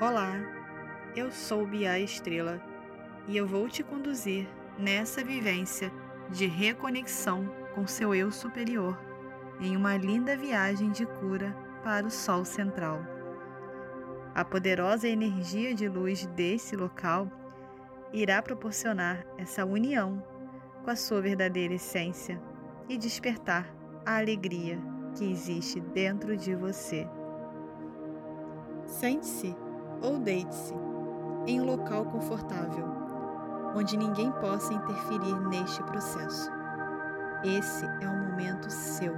Olá, eu sou Bia Estrela e eu vou te conduzir nessa vivência de reconexão com seu eu superior em uma linda viagem de cura para o Sol Central. A poderosa energia de luz desse local irá proporcionar essa união com a sua verdadeira essência e despertar a alegria que existe dentro de você. Sente-se ou deite-se em um local confortável, onde ninguém possa interferir neste processo. Esse é um momento seu.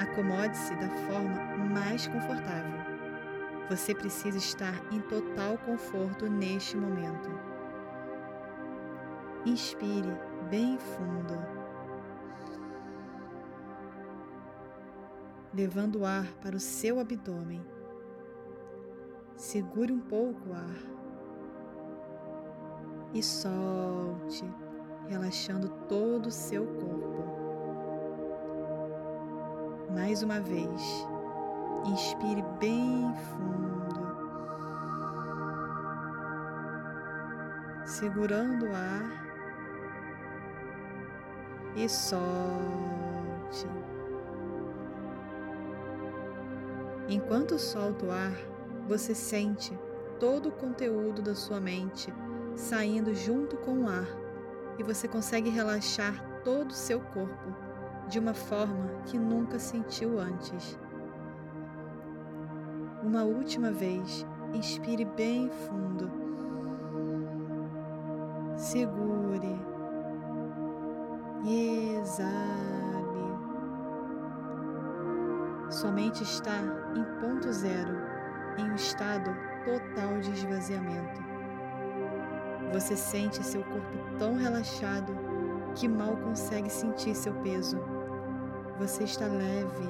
Acomode-se da forma mais confortável. Você precisa estar em total conforto neste momento. Inspire bem fundo, levando o ar para o seu abdômen Segure um pouco o ar e solte, relaxando todo o seu corpo. Mais uma vez, inspire bem fundo, segurando o ar e solte. Enquanto solta o ar, você sente todo o conteúdo da sua mente saindo junto com o ar e você consegue relaxar todo o seu corpo de uma forma que nunca sentiu antes. Uma última vez, inspire bem fundo. Segure e exale. Sua mente está em ponto zero em um estado total de esvaziamento. Você sente seu corpo tão relaxado que mal consegue sentir seu peso. Você está leve.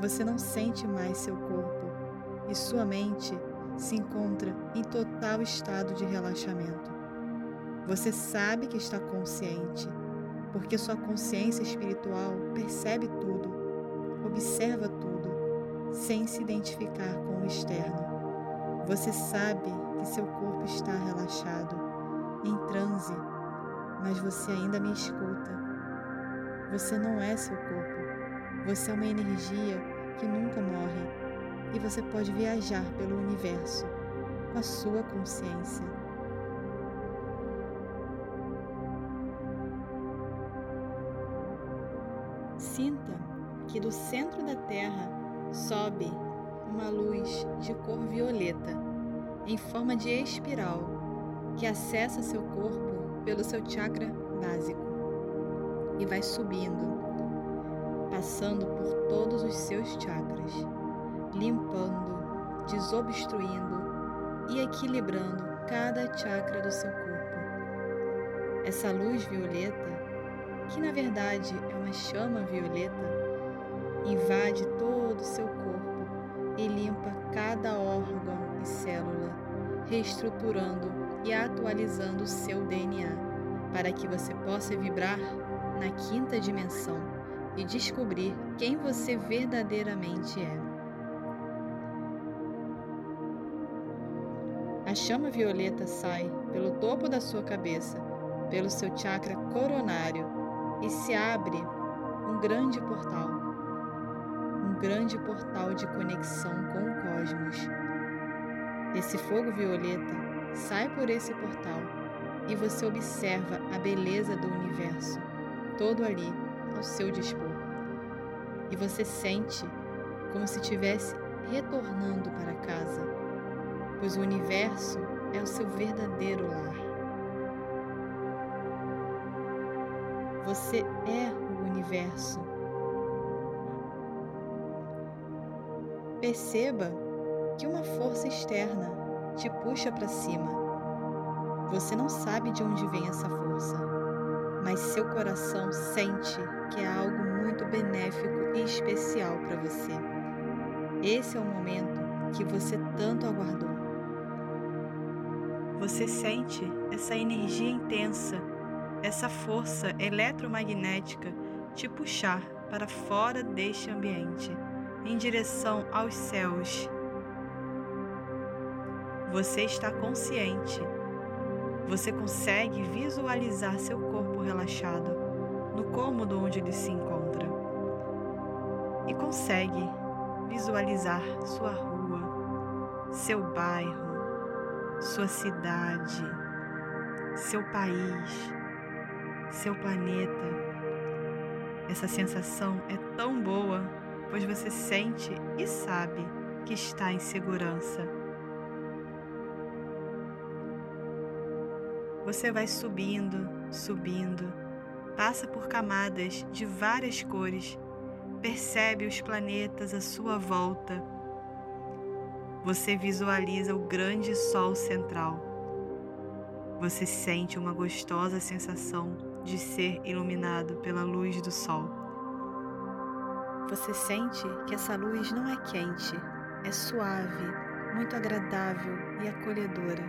Você não sente mais seu corpo e sua mente se encontra em total estado de relaxamento. Você sabe que está consciente, porque sua consciência espiritual percebe tudo, observa tudo sem se identificar com o externo. Você sabe que seu corpo está relaxado, em transe, mas você ainda me escuta. Você não é seu corpo. Você é uma energia que nunca morre e você pode viajar pelo universo com a sua consciência. Sinta que do centro da Terra sobe uma luz de cor violeta em forma de espiral que acessa seu corpo pelo seu chakra básico e vai subindo, passando por todos os seus chakras, limpando, desobstruindo e equilibrando cada chakra do seu corpo. Essa luz violeta, que na verdade é uma chama violeta, invade todo o seu corpo e limpa cada órgão e célula, reestruturando e atualizando o seu DNA, para que você possa vibrar na quinta dimensão e descobrir quem você verdadeiramente é. A chama violeta sai pelo topo da sua cabeça, pelo seu chakra coronário e se abre um grande portal grande portal de conexão com o cosmos. Esse fogo violeta sai por esse portal e você observa a beleza do universo, todo ali ao seu dispor. E você sente como se estivesse retornando para casa, pois o universo é o seu verdadeiro lar. Você é o universo Perceba que uma força externa te puxa para cima. Você não sabe de onde vem essa força, mas seu coração sente que é algo muito benéfico e especial para você. Esse é o momento que você tanto aguardou. Você sente essa energia intensa, essa força eletromagnética te puxar para fora deste ambiente em direção aos céus. Você está consciente. Você consegue visualizar seu corpo relaxado no cômodo onde ele se encontra. E consegue visualizar sua rua, seu bairro, sua cidade, seu país, seu planeta. Essa sensação é tão boa, pois você sente e sabe que está em segurança. Você vai subindo, subindo, passa por camadas de várias cores, percebe os planetas à sua volta. Você visualiza o grande Sol central. Você sente uma gostosa sensação de ser iluminado pela luz do Sol. Você sente que essa luz não é quente, é suave, muito agradável e acolhedora.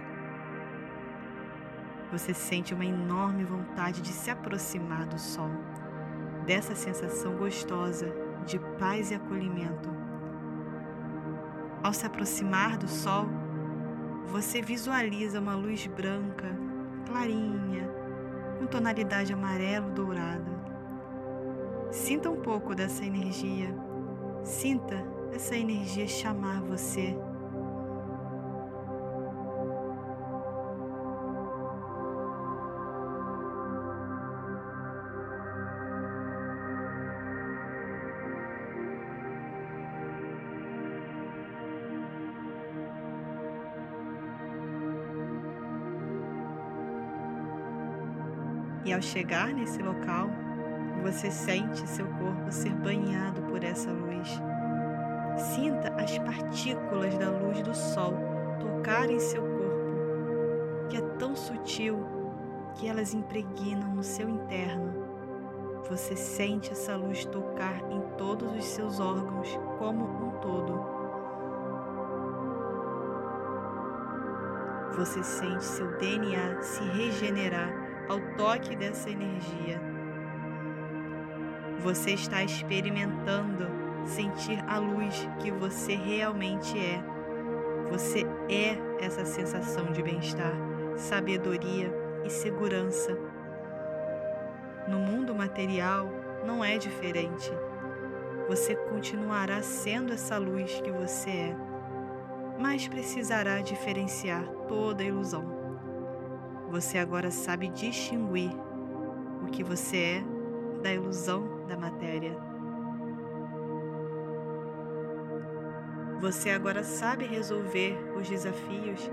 Você sente uma enorme vontade de se aproximar do sol, dessa sensação gostosa de paz e acolhimento. Ao se aproximar do sol, você visualiza uma luz branca, clarinha, com tonalidade amarelo-dourada. Sinta um pouco dessa energia. Sinta essa energia chamar você E ao chegar nesse local, você sente seu corpo ser banhado por essa luz. Sinta as partículas da luz do sol tocarem seu corpo, que é tão sutil que elas impregnam no seu interno. Você sente essa luz tocar em todos os seus órgãos como um todo. Você sente seu DNA se regenerar ao toque dessa energia. Você está experimentando sentir a luz que você realmente é. Você é essa sensação de bem-estar, sabedoria e segurança. No mundo material não é diferente. Você continuará sendo essa luz que você é, mas precisará diferenciar toda ilusão. Você agora sabe distinguir o que você é da ilusão da matéria. Você agora sabe resolver os desafios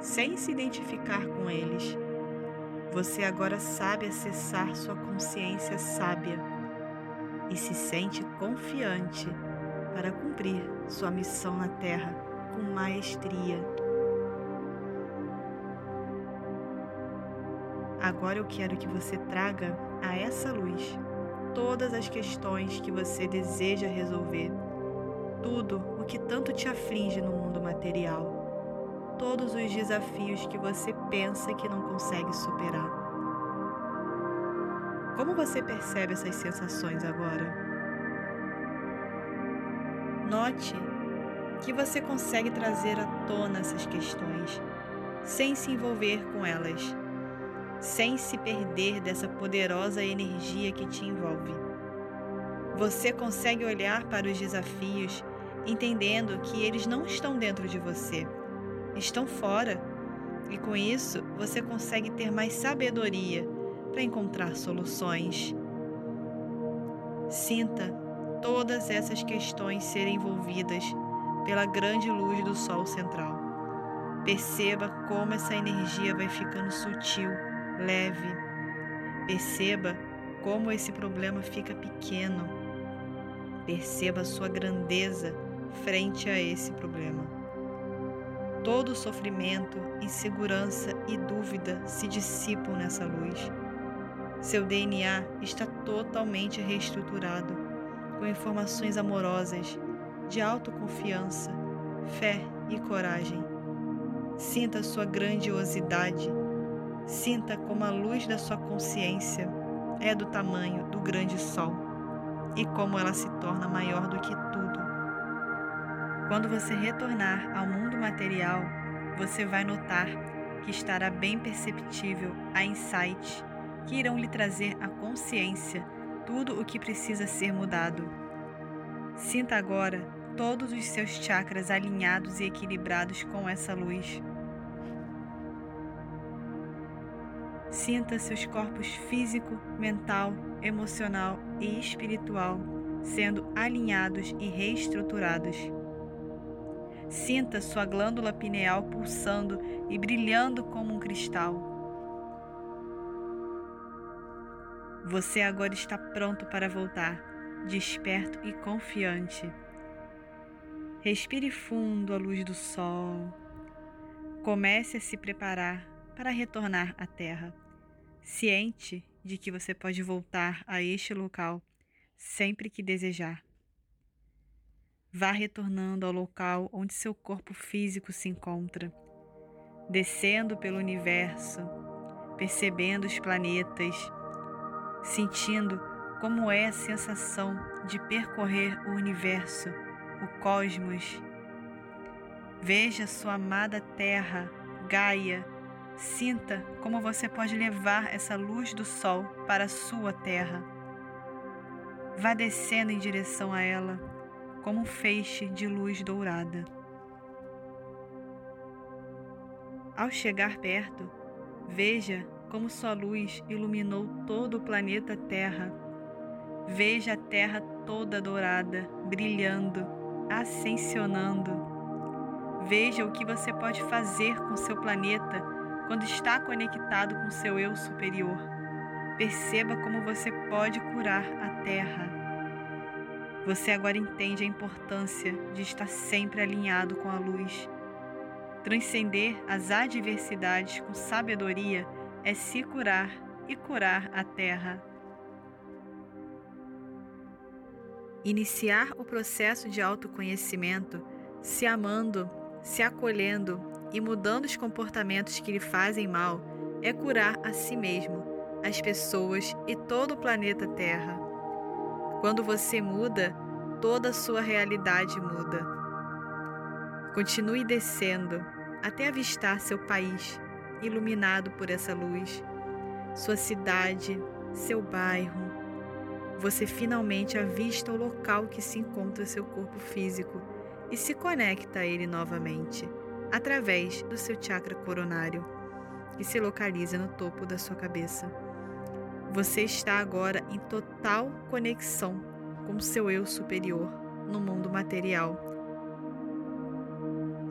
sem se identificar com eles. Você agora sabe acessar sua consciência sábia e se sente confiante para cumprir sua missão na Terra com maestria. Agora eu quero que você traga a essa luz todas as questões que você deseja resolver, tudo o que tanto te aflige no mundo material, todos os desafios que você pensa que não consegue superar. Como você percebe essas sensações agora? Note que você consegue trazer à tona essas questões sem se envolver com elas sem se perder dessa poderosa energia que te envolve. Você consegue olhar para os desafios entendendo que eles não estão dentro de você, estão fora. E com isso, você consegue ter mais sabedoria para encontrar soluções. Sinta todas essas questões serem envolvidas pela grande luz do Sol central. Perceba como essa energia vai ficando sutil leve. Perceba como esse problema fica pequeno. Perceba a sua grandeza frente a esse problema. Todo sofrimento, insegurança e dúvida se dissipam nessa luz. Seu DNA está totalmente reestruturado, com informações amorosas, de autoconfiança, fé e coragem. Sinta sua grandiosidade Sinta como a luz da sua consciência é do tamanho do grande sol e como ela se torna maior do que tudo. Quando você retornar ao mundo material, você vai notar que estará bem perceptível a insights que irão lhe trazer a consciência tudo o que precisa ser mudado. Sinta agora todos os seus chakras alinhados e equilibrados com essa luz. Sinta seus corpos físico, mental, emocional e espiritual sendo alinhados e reestruturados. Sinta sua glândula pineal pulsando e brilhando como um cristal. Você agora está pronto para voltar, desperto e confiante. Respire fundo a luz do sol. Comece a se preparar para retornar à Terra, ciente de que você pode voltar a este local sempre que desejar. Vá retornando ao local onde seu corpo físico se encontra, descendo pelo universo, percebendo os planetas, sentindo como é a sensação de percorrer o universo, o cosmos. Veja sua amada Terra, Gaia, sinta como você pode levar essa luz do Sol para a sua Terra. Vá descendo em direção a ela como um feixe de luz dourada. Ao chegar perto, veja como sua luz iluminou todo o planeta Terra. Veja a Terra toda dourada, brilhando, ascensionando. Veja o que você pode fazer com seu planeta quando está conectado com seu eu superior. Perceba como você pode curar a Terra. Você agora entende a importância de estar sempre alinhado com a luz. Transcender as adversidades com sabedoria é se curar e curar a terra. Iniciar o processo de autoconhecimento se amando, se acolhendo e mudando os comportamentos que lhe fazem mal é curar a si mesmo, as pessoas e todo o planeta Terra. Quando você muda, toda a sua realidade muda. Continue descendo até avistar seu país, iluminado por essa luz, sua cidade, seu bairro. Você finalmente avista o local que se encontra seu corpo físico e se conecta a ele novamente, através do seu chakra coronário, que se localiza no topo da sua cabeça. Você está agora em total conexão com seu eu superior no mundo material.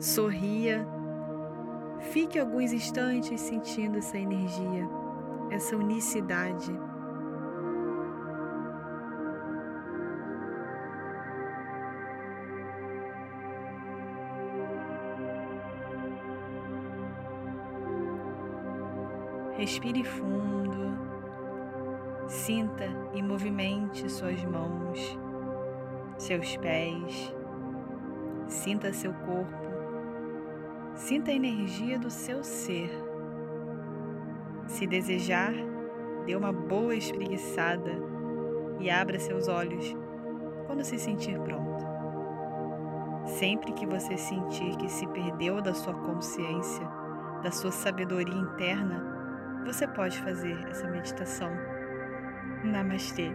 Sorria, fique alguns instantes sentindo essa energia, essa unicidade. Respire fundo, sinta e movimente suas mãos, seus pés, sinta seu corpo, sinta a energia do seu ser. Se desejar, dê uma boa espreguiçada e abra seus olhos quando se sentir pronto. Sempre que você sentir que se perdeu da sua consciência, da sua sabedoria interna, você pode fazer essa meditação. Namastê.